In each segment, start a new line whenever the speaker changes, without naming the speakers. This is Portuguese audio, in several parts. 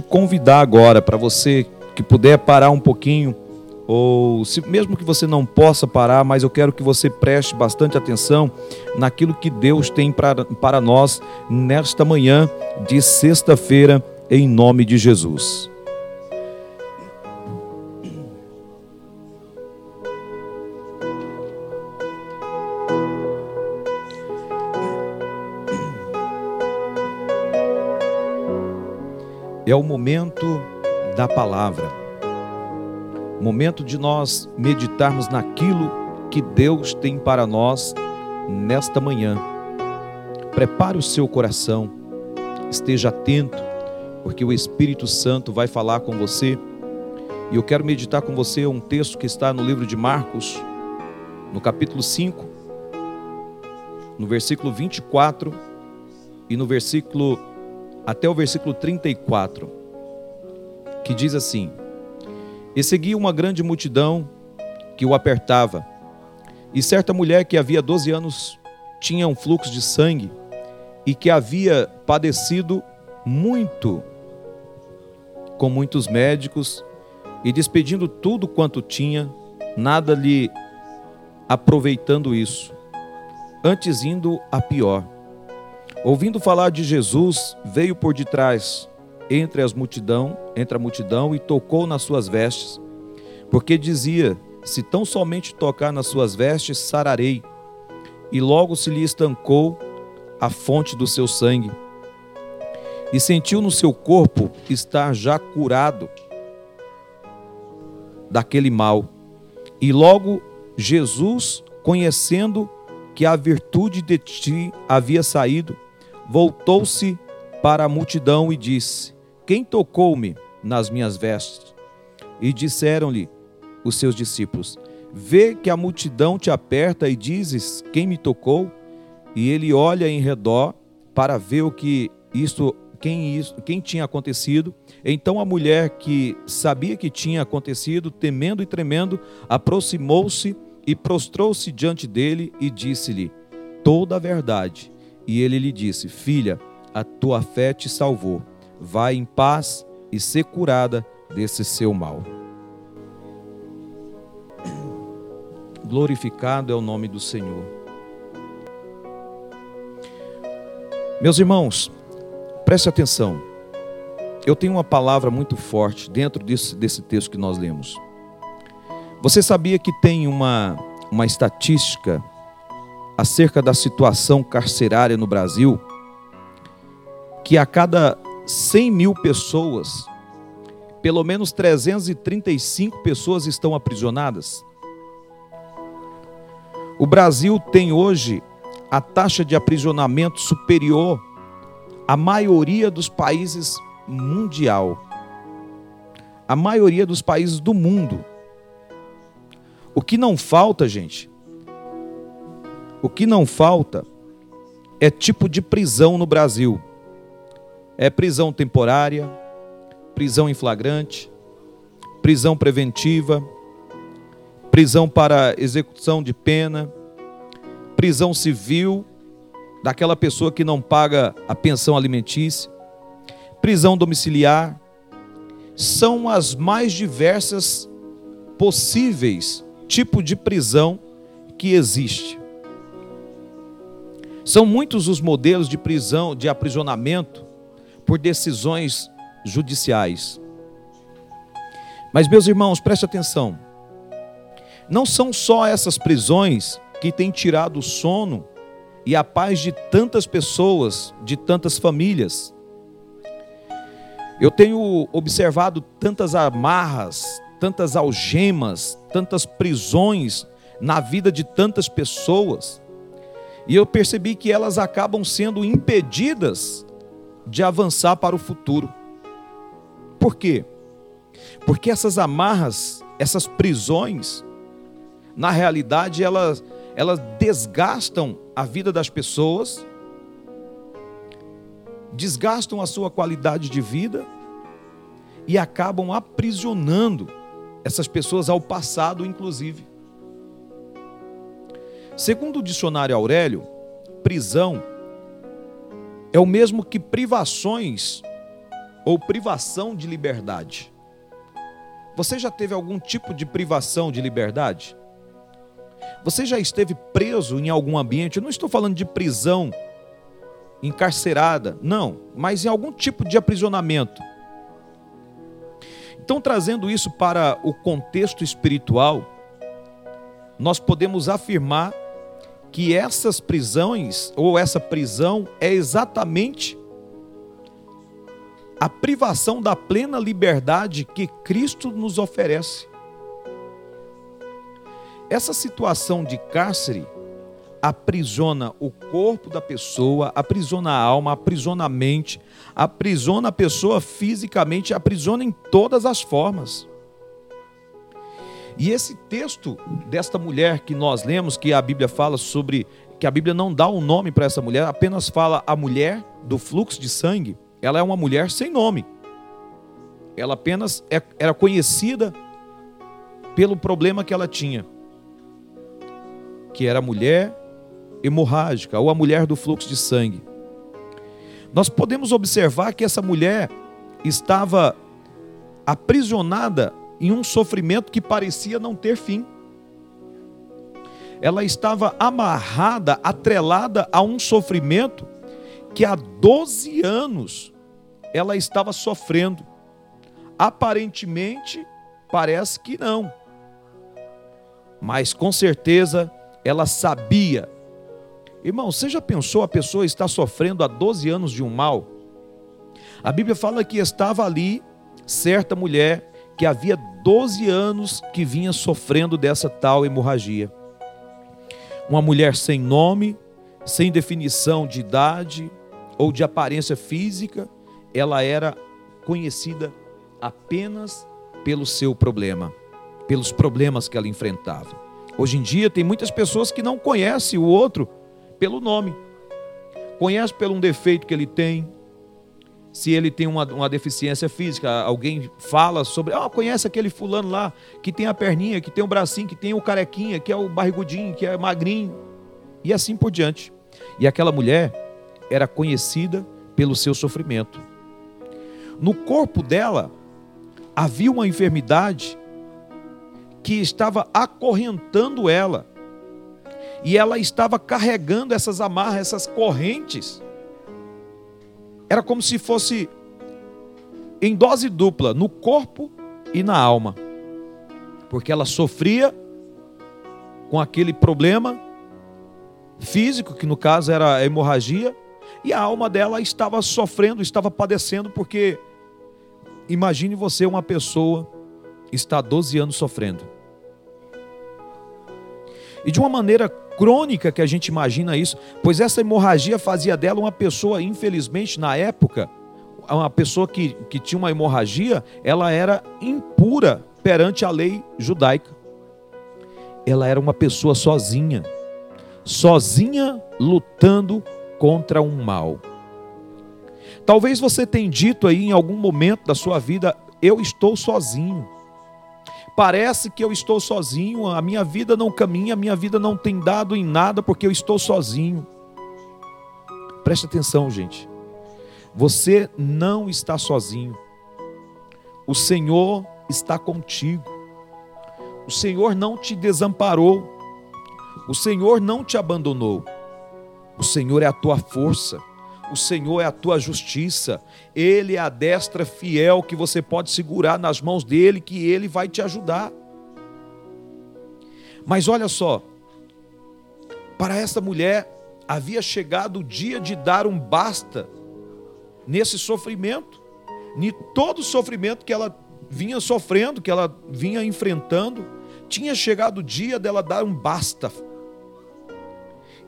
convidar agora para você que puder parar um pouquinho, ou se, mesmo que você não possa parar, mas eu quero que você preste bastante atenção naquilo que Deus tem para nós nesta manhã de sexta-feira, em nome de Jesus. É o momento da palavra. Momento de nós meditarmos naquilo que Deus tem para nós nesta manhã. Prepare o seu coração, esteja atento, porque o Espírito Santo vai falar com você. E eu quero meditar com você um texto que está no livro de Marcos, no capítulo 5, no versículo 24 e no versículo até o versículo 34, que diz assim: E seguia uma grande multidão que o apertava, e certa mulher que havia 12 anos tinha um fluxo de sangue e que havia padecido muito com muitos médicos e despedindo tudo quanto tinha, nada lhe aproveitando isso, antes indo a pior Ouvindo falar de Jesus, veio por detrás entre as multidão, entre a multidão e tocou nas suas vestes, porque dizia: Se tão somente tocar nas suas vestes, sararei. E logo se lhe estancou a fonte do seu sangue. E sentiu no seu corpo estar já curado daquele mal. E logo Jesus, conhecendo que a virtude de ti havia saído, voltou-se para a multidão e disse: Quem tocou-me nas minhas vestes? E disseram-lhe os seus discípulos: Vê que a multidão te aperta e dizes: Quem me tocou? E ele olha em redor para ver o que isto quem, isso, quem tinha acontecido. Então a mulher que sabia que tinha acontecido, temendo e tremendo, aproximou-se e prostrou-se diante dele e disse-lhe toda a verdade. E ele lhe disse: Filha, a tua fé te salvou. Vai em paz e ser curada desse seu mal. Glorificado é o nome do Senhor. Meus irmãos, preste atenção. Eu tenho uma palavra muito forte dentro desse, desse texto que nós lemos. Você sabia que tem uma, uma estatística acerca da situação carcerária no Brasil, que a cada 100 mil pessoas, pelo menos 335 pessoas estão aprisionadas. O Brasil tem hoje a taxa de aprisionamento superior à maioria dos países mundial. A maioria dos países do mundo. O que não falta, gente, o que não falta é tipo de prisão no Brasil. É prisão temporária, prisão em flagrante, prisão preventiva, prisão para execução de pena, prisão civil daquela pessoa que não paga a pensão alimentícia, prisão domiciliar. São as mais diversas possíveis tipo de prisão que existe. São muitos os modelos de prisão, de aprisionamento por decisões judiciais. Mas, meus irmãos, preste atenção. Não são só essas prisões que têm tirado o sono e a paz de tantas pessoas, de tantas famílias. Eu tenho observado tantas amarras, tantas algemas, tantas prisões na vida de tantas pessoas e eu percebi que elas acabam sendo impedidas de avançar para o futuro. Por quê? Porque essas amarras, essas prisões, na realidade, elas, elas desgastam a vida das pessoas, desgastam a sua qualidade de vida e acabam aprisionando essas pessoas ao passado, inclusive. Segundo o dicionário Aurélio, prisão é o mesmo que privações ou privação de liberdade. Você já teve algum tipo de privação de liberdade? Você já esteve preso em algum ambiente? Eu não estou falando de prisão encarcerada, não, mas em algum tipo de aprisionamento. Então, trazendo isso para o contexto espiritual, nós podemos afirmar que essas prisões, ou essa prisão, é exatamente a privação da plena liberdade que Cristo nos oferece. Essa situação de cárcere aprisiona o corpo da pessoa, aprisiona a alma, aprisiona a mente, aprisiona a pessoa fisicamente, aprisiona em todas as formas. E esse texto desta mulher que nós lemos, que a Bíblia fala sobre, que a Bíblia não dá um nome para essa mulher, apenas fala a mulher do fluxo de sangue, ela é uma mulher sem nome. Ela apenas é, era conhecida pelo problema que ela tinha, que era mulher hemorrágica ou a mulher do fluxo de sangue. Nós podemos observar que essa mulher estava aprisionada em um sofrimento que parecia não ter fim. Ela estava amarrada, atrelada a um sofrimento que há 12 anos ela estava sofrendo. Aparentemente, parece que não. Mas com certeza ela sabia Irmão, você já pensou a pessoa está sofrendo há 12 anos de um mal? A Bíblia fala que estava ali certa mulher que havia 12 anos que vinha sofrendo dessa tal hemorragia. Uma mulher sem nome, sem definição de idade ou de aparência física, ela era conhecida apenas pelo seu problema, pelos problemas que ela enfrentava. Hoje em dia tem muitas pessoas que não conhecem o outro pelo nome. Conhece pelo um defeito que ele tem. Se ele tem uma, uma deficiência física, alguém fala sobre, ah, conhece aquele fulano lá que tem a perninha, que tem o bracinho, que tem o carequinha, que é o barrigudinho, que é magrinho, e assim por diante. E aquela mulher era conhecida pelo seu sofrimento. No corpo dela havia uma enfermidade que estava acorrentando ela e ela estava carregando essas amarras, essas correntes. Era como se fosse em dose dupla, no corpo e na alma. Porque ela sofria com aquele problema físico, que no caso era a hemorragia, e a alma dela estava sofrendo, estava padecendo, porque imagine você uma pessoa está 12 anos sofrendo. E de uma maneira crônica que a gente imagina isso, pois essa hemorragia fazia dela uma pessoa, infelizmente, na época, uma pessoa que, que tinha uma hemorragia, ela era impura perante a lei judaica. Ela era uma pessoa sozinha, sozinha lutando contra um mal. Talvez você tenha dito aí em algum momento da sua vida: eu estou sozinho. Parece que eu estou sozinho, a minha vida não caminha, a minha vida não tem dado em nada porque eu estou sozinho. Preste atenção, gente. Você não está sozinho. O Senhor está contigo. O Senhor não te desamparou. O Senhor não te abandonou. O Senhor é a tua força. O Senhor é a tua justiça, Ele é a destra fiel que você pode segurar nas mãos dele, que Ele vai te ajudar. Mas olha só, para essa mulher havia chegado o dia de dar um basta nesse sofrimento, em todo o sofrimento que ela vinha sofrendo, que ela vinha enfrentando, tinha chegado o dia dela dar um basta.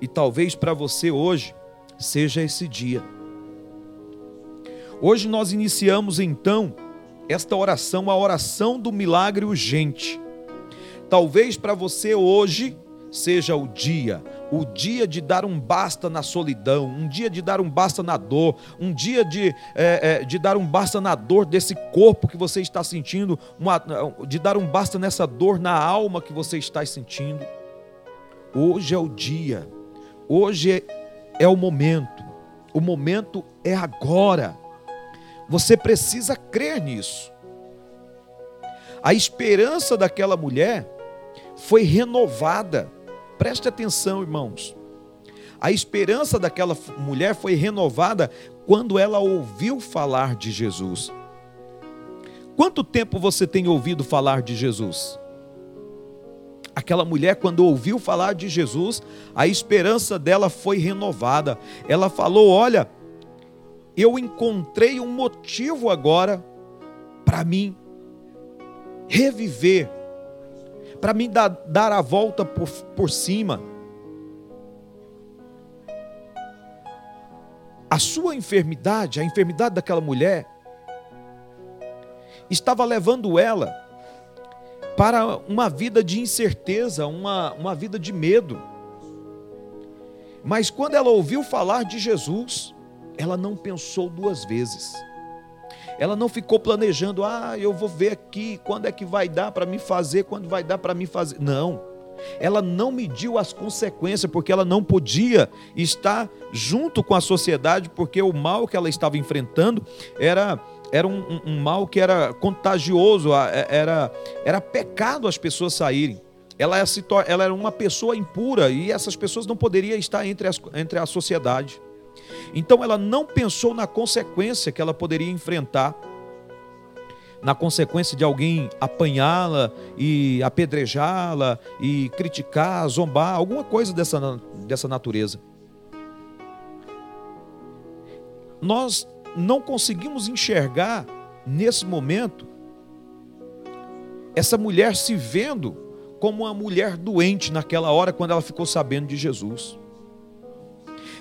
E talvez para você hoje, seja esse dia. Hoje nós iniciamos então esta oração, a oração do milagre urgente. Talvez para você hoje seja o dia, o dia de dar um basta na solidão, um dia de dar um basta na dor, um dia de, é, é, de dar um basta na dor desse corpo que você está sentindo, uma, de dar um basta nessa dor na alma que você está sentindo. Hoje é o dia, hoje é é o momento. O momento é agora. Você precisa crer nisso. A esperança daquela mulher foi renovada. Preste atenção, irmãos. A esperança daquela mulher foi renovada quando ela ouviu falar de Jesus. Quanto tempo você tem ouvido falar de Jesus? Aquela mulher, quando ouviu falar de Jesus, a esperança dela foi renovada. Ela falou: Olha, eu encontrei um motivo agora para mim reviver, para mim dar, dar a volta por, por cima. A sua enfermidade, a enfermidade daquela mulher, estava levando ela para uma vida de incerteza, uma, uma vida de medo. Mas quando ela ouviu falar de Jesus, ela não pensou duas vezes. Ela não ficou planejando, ah, eu vou ver aqui quando é que vai dar para me fazer, quando vai dar para me fazer. Não. Ela não mediu as consequências, porque ela não podia estar junto com a sociedade, porque o mal que ela estava enfrentando era era um, um, um, mal que era contagioso, é, era, era pecado as pessoas saírem. Ela, se, ela era uma pessoa impura e essas pessoas não poderiam estar entre, as, entre a sociedade. Então ela não pensou na consequência que ela poderia enfrentar, na consequência de alguém apanhá-la e apedrejá-la e criticar, zombar, alguma coisa dessa, dessa natureza. Nós não conseguimos enxergar nesse momento essa mulher se vendo como uma mulher doente naquela hora quando ela ficou sabendo de Jesus.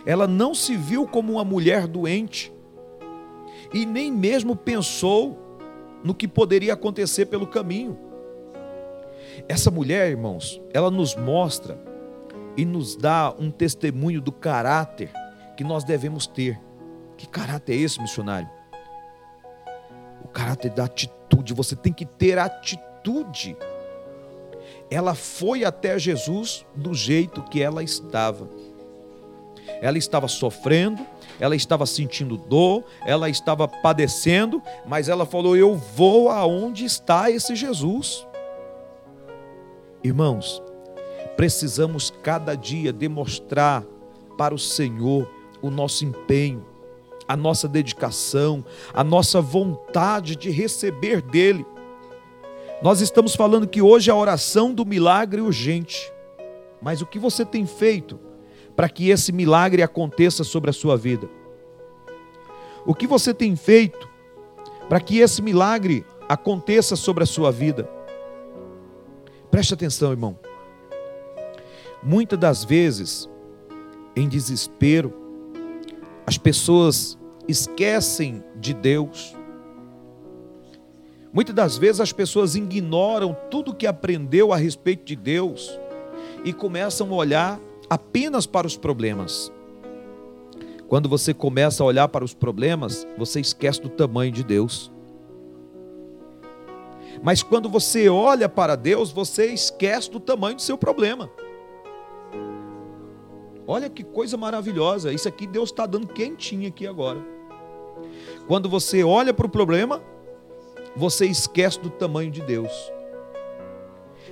Ela não se viu como uma mulher doente e nem mesmo pensou no que poderia acontecer pelo caminho. Essa mulher, irmãos, ela nos mostra e nos dá um testemunho do caráter que nós devemos ter. Que caráter é esse, missionário? O caráter da atitude. Você tem que ter atitude. Ela foi até Jesus do jeito que ela estava. Ela estava sofrendo, ela estava sentindo dor, ela estava padecendo, mas ela falou: Eu vou aonde está esse Jesus. Irmãos, precisamos cada dia demonstrar para o Senhor o nosso empenho, a nossa dedicação, a nossa vontade de receber dele. Nós estamos falando que hoje é a oração do milagre urgente. Mas o que você tem feito para que esse milagre aconteça sobre a sua vida? O que você tem feito para que esse milagre aconteça sobre a sua vida? Preste atenção, irmão. Muitas das vezes, em desespero, as pessoas esquecem de Deus. Muitas das vezes as pessoas ignoram tudo que aprendeu a respeito de Deus e começam a olhar apenas para os problemas. Quando você começa a olhar para os problemas, você esquece do tamanho de Deus. Mas quando você olha para Deus, você esquece do tamanho do seu problema. Olha que coisa maravilhosa. Isso aqui Deus está dando quentinho aqui agora. Quando você olha para o problema, você esquece do tamanho de Deus.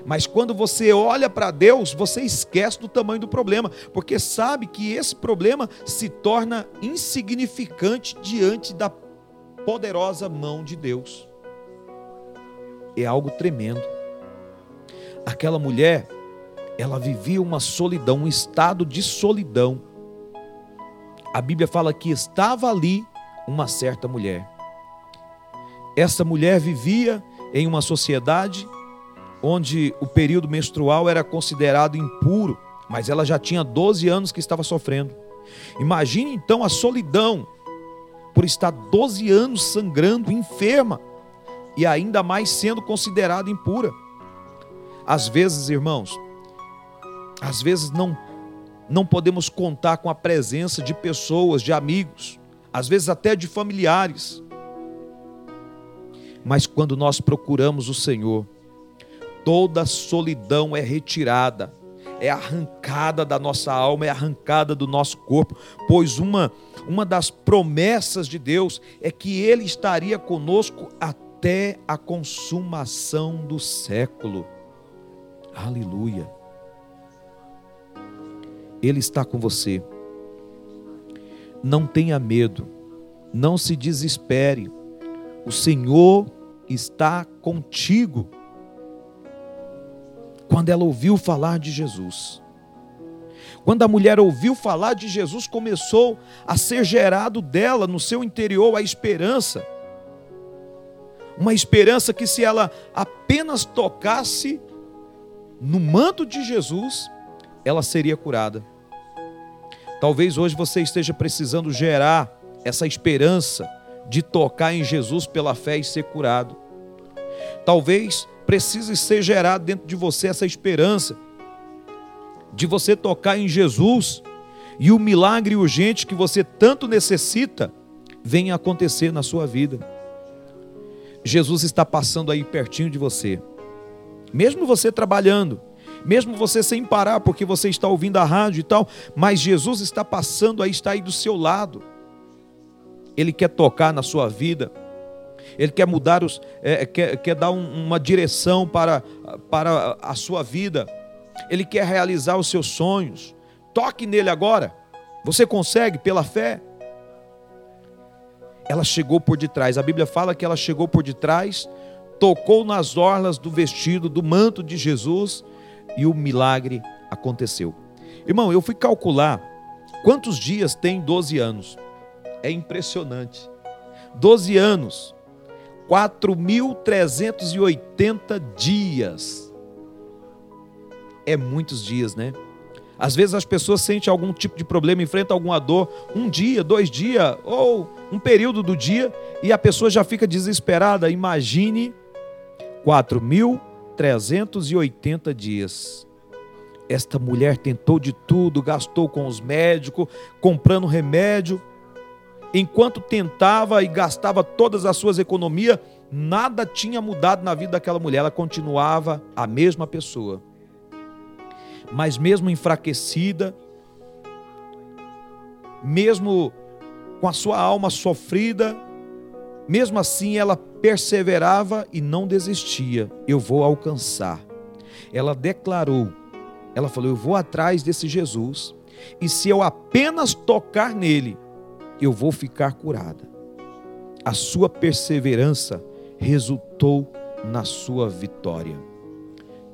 Mas quando você olha para Deus, você esquece do tamanho do problema, porque sabe que esse problema se torna insignificante diante da poderosa mão de Deus. É algo tremendo. Aquela mulher, ela vivia uma solidão, um estado de solidão. A Bíblia fala que estava ali uma certa mulher. Essa mulher vivia em uma sociedade onde o período menstrual era considerado impuro, mas ela já tinha 12 anos que estava sofrendo. Imagine então a solidão por estar 12 anos sangrando, enferma e ainda mais sendo considerada impura. Às vezes, irmãos, às vezes não não podemos contar com a presença de pessoas, de amigos, às vezes até de familiares. Mas quando nós procuramos o Senhor, toda solidão é retirada, é arrancada da nossa alma, é arrancada do nosso corpo, pois uma, uma das promessas de Deus é que Ele estaria conosco até a consumação do século. Aleluia. Ele está com você. Não tenha medo, não se desespere. O Senhor está contigo. Quando ela ouviu falar de Jesus, quando a mulher ouviu falar de Jesus, começou a ser gerado dela no seu interior a esperança. Uma esperança que se ela apenas tocasse no manto de Jesus, ela seria curada. Talvez hoje você esteja precisando gerar essa esperança de tocar em Jesus pela fé e ser curado. Talvez precise ser gerado dentro de você essa esperança de você tocar em Jesus e o milagre urgente que você tanto necessita venha acontecer na sua vida. Jesus está passando aí pertinho de você. Mesmo você trabalhando, mesmo você sem parar, porque você está ouvindo a rádio e tal, mas Jesus está passando aí, está aí do seu lado. Ele quer tocar na sua vida, Ele quer mudar os, é, quer, quer dar um, uma direção para, para a sua vida, Ele quer realizar os seus sonhos. Toque nele agora. Você consegue pela fé? Ela chegou por detrás. A Bíblia fala que ela chegou por detrás, tocou nas orlas do vestido, do manto de Jesus e o milagre aconteceu. Irmão, eu fui calcular quantos dias tem 12 anos. É impressionante. 12 anos, 4.380 dias. É muitos dias, né? Às vezes as pessoas sentem algum tipo de problema, enfrentam alguma dor, um dia, dois dias, ou um período do dia, e a pessoa já fica desesperada. Imagine 4.380 dias. Esta mulher tentou de tudo, gastou com os médicos, comprando remédio. Enquanto tentava e gastava todas as suas economias, nada tinha mudado na vida daquela mulher, ela continuava a mesma pessoa. Mas mesmo enfraquecida, mesmo com a sua alma sofrida, mesmo assim ela perseverava e não desistia. Eu vou alcançar. Ela declarou ela falou: Eu vou atrás desse Jesus, e se eu apenas tocar nele, eu vou ficar curada. A sua perseverança resultou na sua vitória.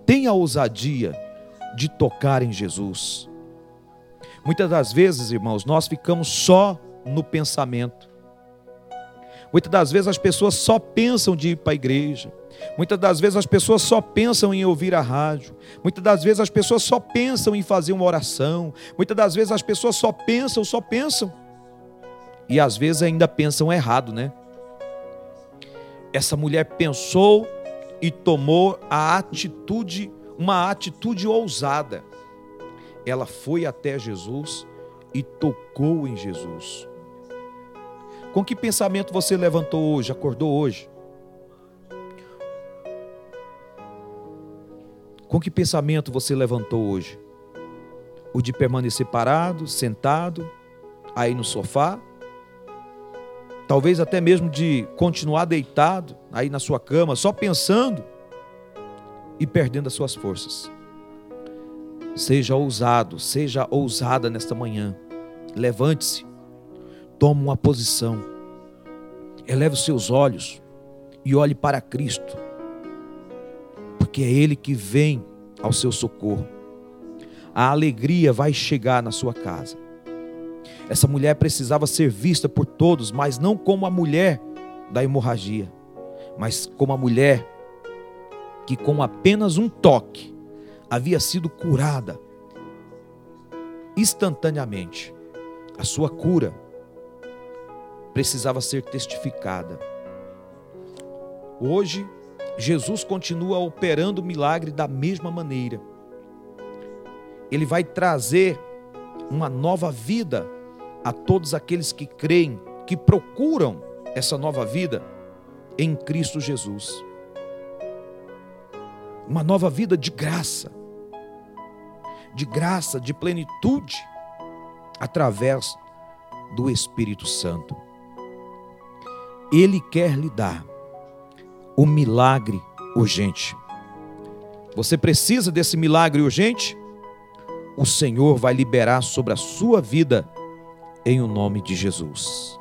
Tenha a ousadia de tocar em Jesus. Muitas das vezes, irmãos, nós ficamos só no pensamento. Muitas das vezes as pessoas só pensam de ir para a igreja, Muitas das vezes as pessoas só pensam em ouvir a rádio. Muitas das vezes as pessoas só pensam em fazer uma oração. Muitas das vezes as pessoas só pensam, só pensam. E às vezes ainda pensam errado, né? Essa mulher pensou e tomou a atitude, uma atitude ousada. Ela foi até Jesus e tocou em Jesus. Com que pensamento você levantou hoje, acordou hoje? Com que pensamento você levantou hoje? O de permanecer parado, sentado, aí no sofá? Talvez até mesmo de continuar deitado aí na sua cama, só pensando e perdendo as suas forças. Seja ousado, seja ousada nesta manhã. Levante-se, tome uma posição, eleve os seus olhos e olhe para Cristo porque é Ele que vem ao seu socorro. A alegria vai chegar na sua casa. Essa mulher precisava ser vista por todos, mas não como a mulher da hemorragia, mas como a mulher que, com apenas um toque, havia sido curada instantaneamente. A sua cura precisava ser testificada. Hoje, Jesus continua operando o milagre da mesma maneira. Ele vai trazer uma nova vida a todos aqueles que creem, que procuram essa nova vida em Cristo Jesus. Uma nova vida de graça. de graça, de plenitude, através do Espírito Santo. Ele quer lhe dar o milagre urgente. Você precisa desse milagre urgente? O Senhor vai liberar sobre a sua vida em o nome de Jesus.